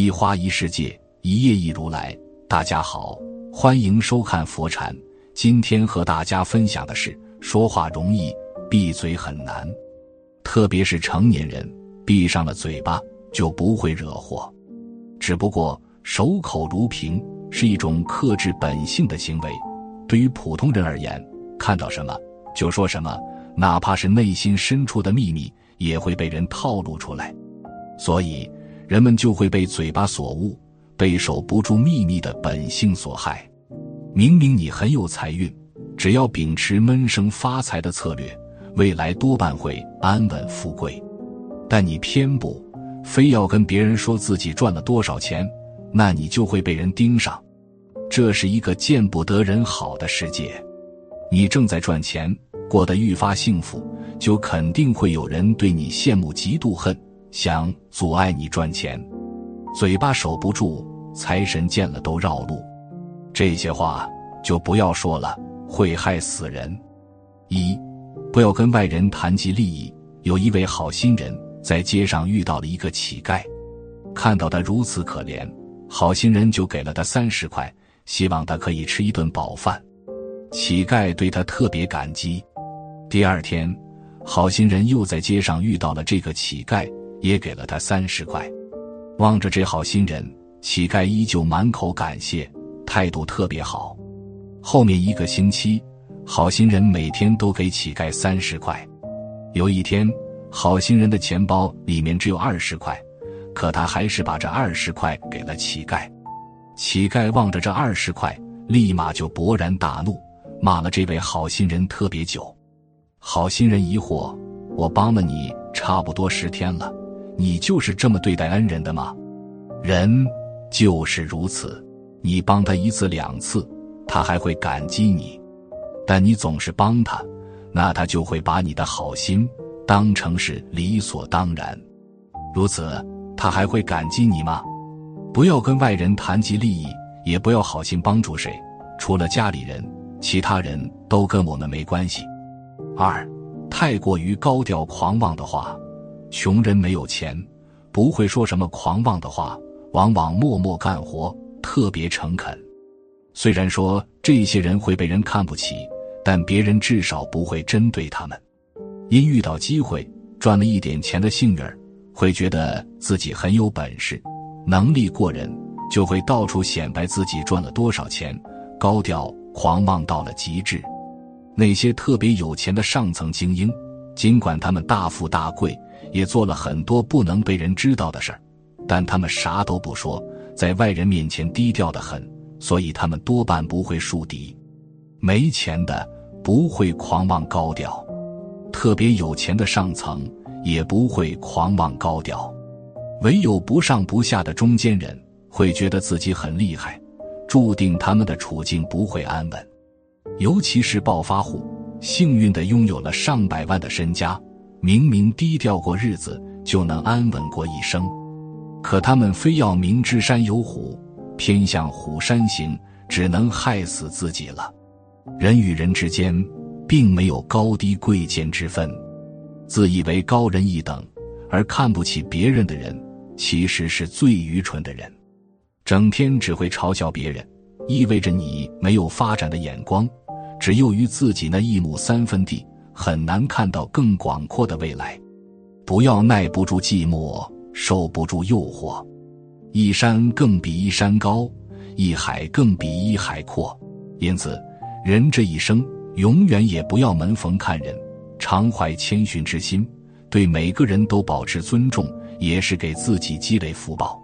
一花一世界，一叶一如来。大家好，欢迎收看佛禅。今天和大家分享的是：说话容易，闭嘴很难。特别是成年人，闭上了嘴巴就不会惹祸。只不过守口如瓶是一种克制本性的行为。对于普通人而言，看到什么就说什么，哪怕是内心深处的秘密，也会被人套路出来。所以，人们就会被嘴巴所误，被守不住秘密的本性所害。明明你很有财运，只要秉持闷声发财的策略，未来多半会安稳富贵。但你偏不，非要跟别人说自己赚了多少钱，那你就会被人盯上。这是一个见不得人好的世界。你正在赚钱，过得愈发幸福，就肯定会有人对你羡慕、嫉妒、恨，想阻碍你赚钱。嘴巴守不住，财神见了都绕路。这些话就不要说了，会害死人。一，不要跟外人谈及利益。有一位好心人在街上遇到了一个乞丐，看到他如此可怜，好心人就给了他三十块。希望他可以吃一顿饱饭，乞丐对他特别感激。第二天，好心人又在街上遇到了这个乞丐，也给了他三十块。望着这好心人，乞丐依旧满口感谢，态度特别好。后面一个星期，好心人每天都给乞丐三十块。有一天，好心人的钱包里面只有二十块，可他还是把这二十块给了乞丐。乞丐望着这二十块，立马就勃然大怒，骂了这位好心人特别久。好心人疑惑：“我帮了你差不多十天了，你就是这么对待恩人的吗？”人就是如此，你帮他一次两次，他还会感激你；但你总是帮他，那他就会把你的好心当成是理所当然。如此，他还会感激你吗？不要跟外人谈及利益，也不要好心帮助谁，除了家里人，其他人都跟我们没关系。二，太过于高调狂妄的话，穷人没有钱，不会说什么狂妄的话，往往默默干活，特别诚恳。虽然说这些人会被人看不起，但别人至少不会针对他们。因遇到机会赚了一点钱的幸运儿，会觉得自己很有本事。能力过人，就会到处显摆自己赚了多少钱，高调狂妄到了极致。那些特别有钱的上层精英，尽管他们大富大贵，也做了很多不能被人知道的事儿，但他们啥都不说，在外人面前低调的很，所以他们多半不会树敌。没钱的不会狂妄高调，特别有钱的上层也不会狂妄高调。唯有不上不下的中间人会觉得自己很厉害，注定他们的处境不会安稳。尤其是暴发户，幸运的拥有了上百万的身家，明明低调过日子就能安稳过一生，可他们非要明知山有虎，偏向虎山行，只能害死自己了。人与人之间，并没有高低贵贱之分，自以为高人一等而看不起别人的人。其实是最愚蠢的人，整天只会嘲笑别人，意味着你没有发展的眼光，只囿于自己那一亩三分地，很难看到更广阔的未来。不要耐不住寂寞，受不住诱惑。一山更比一山高，一海更比一海阔。因此，人这一生永远也不要门逢看人，常怀谦逊之心，对每个人都保持尊重。也是给自己积累福报。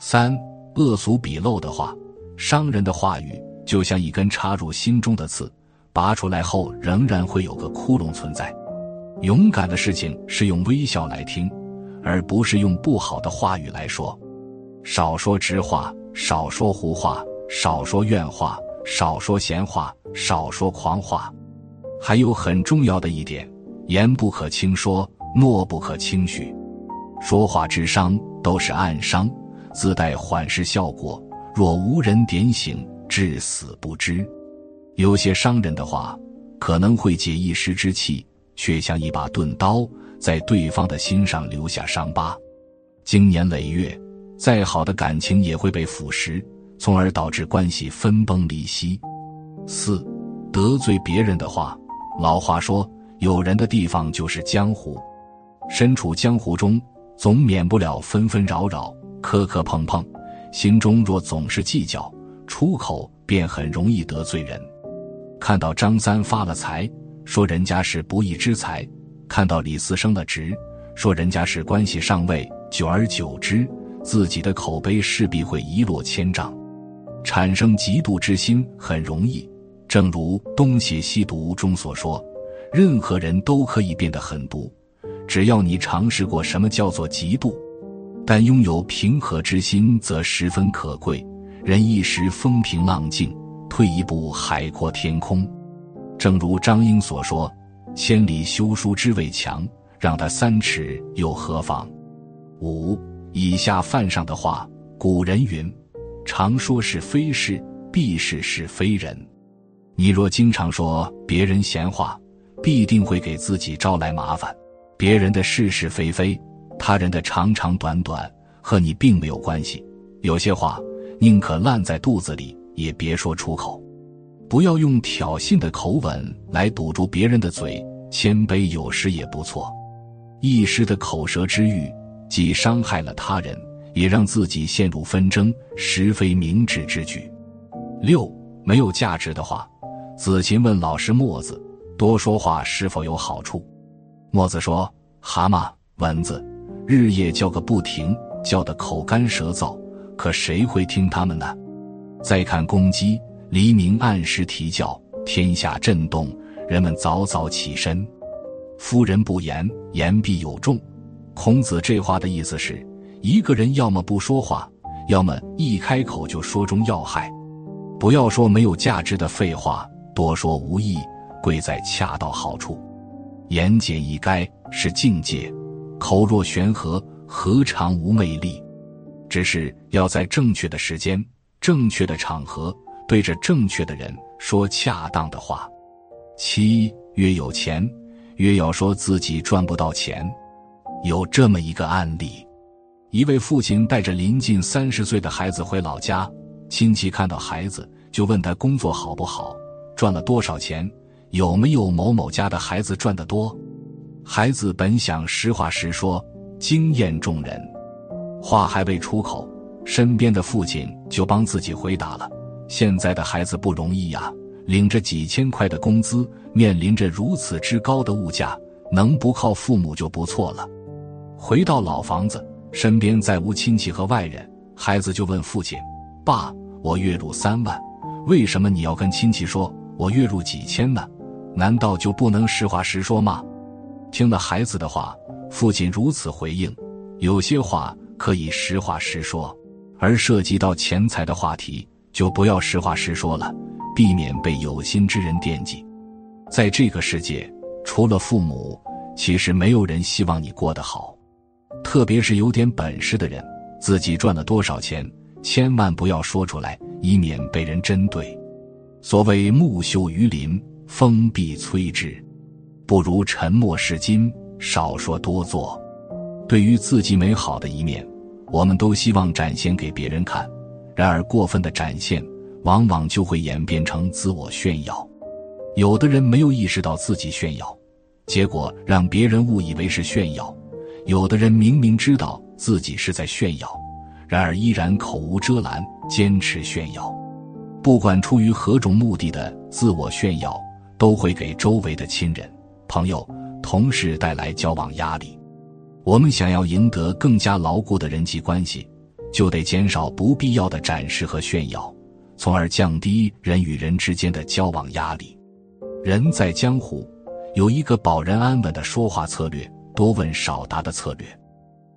三恶俗鄙陋的话，伤人的话语就像一根插入心中的刺，拔出来后仍然会有个窟窿存在。勇敢的事情是用微笑来听，而不是用不好的话语来说。少说直话，少说胡话，少说怨话，少说闲话，少说狂话。还有很重要的一点，言不可轻说，诺不可轻许。说话之伤都是暗伤，自带缓释效果。若无人点醒，至死不知。有些伤人的话，可能会解一时之气，却像一把钝刀，在对方的心上留下伤疤。经年累月，再好的感情也会被腐蚀，从而导致关系分崩离析。四，得罪别人的话，老话说，有人的地方就是江湖，身处江湖中，总免不了纷纷扰扰、磕磕碰碰，心中若总是计较，出口便很容易得罪人。看到张三发了财，说人家是不义之财；看到李四升了职，说人家是关系上位。久而久之，自己的口碑势必会一落千丈，产生嫉妒之心很容易。正如《东邪西毒》中所说，任何人都可以变得狠毒，只要你尝试过什么叫做嫉妒。但拥有平和之心则十分可贵。人一时风平浪静，退一步海阔天空。正如张英所说：“千里修书之为强，让他三尺又何妨？”五以下犯上的话，古人云：“常说是非事，必是是非人。”你若经常说别人闲话，必定会给自己招来麻烦。别人的是是非非，他人的长长短短，和你并没有关系。有些话宁可烂在肚子里，也别说出口。不要用挑衅的口吻来堵住别人的嘴，谦卑有时也不错。一时的口舌之欲，既伤害了他人，也让自己陷入纷争，实非明智之举。六没有价值的话。子禽问老师墨子：“多说话是否有好处？”墨子说：“蛤蟆、蚊子，日夜叫个不停，叫得口干舌燥，可谁会听他们呢？”再看公鸡，黎明按时啼叫，天下震动，人们早早起身。夫人不言，言必有重。孔子这话的意思是：一个人要么不说话，要么一开口就说中要害。不要说没有价值的废话。多说无益，贵在恰到好处。言简意赅是境界，口若悬河何尝无魅力？只是要在正确的时间、正确的场合，对着正确的人说恰当的话。七越有钱，越要说自己赚不到钱。有这么一个案例：一位父亲带着临近三十岁的孩子回老家，亲戚看到孩子就问他工作好不好。赚了多少钱？有没有某某家的孩子赚得多？孩子本想实话实说，惊艳众人，话还未出口，身边的父亲就帮自己回答了：“现在的孩子不容易呀，领着几千块的工资，面临着如此之高的物价，能不靠父母就不错了。”回到老房子，身边再无亲戚和外人，孩子就问父亲：“爸，我月入三万，为什么你要跟亲戚说？”我月入几千呢？难道就不能实话实说吗？听了孩子的话，父亲如此回应：有些话可以实话实说，而涉及到钱财的话题，就不要实话实说了，避免被有心之人惦记。在这个世界，除了父母，其实没有人希望你过得好。特别是有点本事的人，自己赚了多少钱，千万不要说出来，以免被人针对。所谓木秀于林，风必摧之，不如沉默是金，少说多做。对于自己美好的一面，我们都希望展现给别人看，然而过分的展现，往往就会演变成自我炫耀。有的人没有意识到自己炫耀，结果让别人误以为是炫耀；有的人明明知道自己是在炫耀，然而依然口无遮拦，坚持炫耀。不管出于何种目的的自我炫耀，都会给周围的亲人、朋友、同事带来交往压力。我们想要赢得更加牢固的人际关系，就得减少不必要的展示和炫耀，从而降低人与人之间的交往压力。人在江湖，有一个保人安稳的说话策略：多问少答的策略。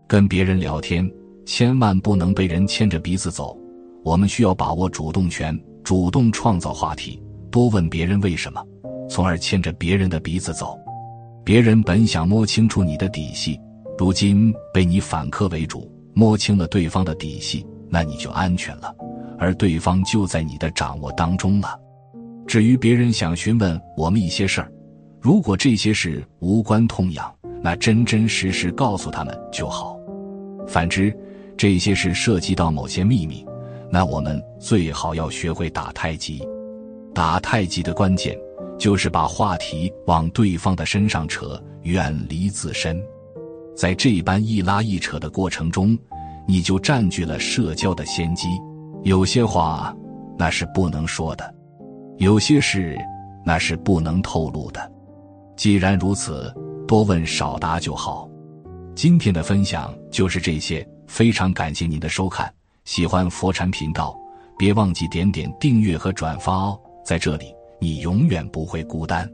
跟别人聊天，千万不能被人牵着鼻子走，我们需要把握主动权。主动创造话题，多问别人为什么，从而牵着别人的鼻子走。别人本想摸清楚你的底细，如今被你反客为主，摸清了对方的底细，那你就安全了，而对方就在你的掌握当中了。至于别人想询问我们一些事儿，如果这些事无关痛痒，那真真实实告诉他们就好。反之，这些事涉及到某些秘密，那我们最好要学会打太极。打太极的关键就是把话题往对方的身上扯，远离自身。在这般一拉一扯的过程中，你就占据了社交的先机。有些话那是不能说的，有些事那是不能透露的。既然如此，多问少答就好。今天的分享就是这些，非常感谢您的收看。喜欢佛禅频道，别忘记点点订阅和转发哦。在这里，你永远不会孤单。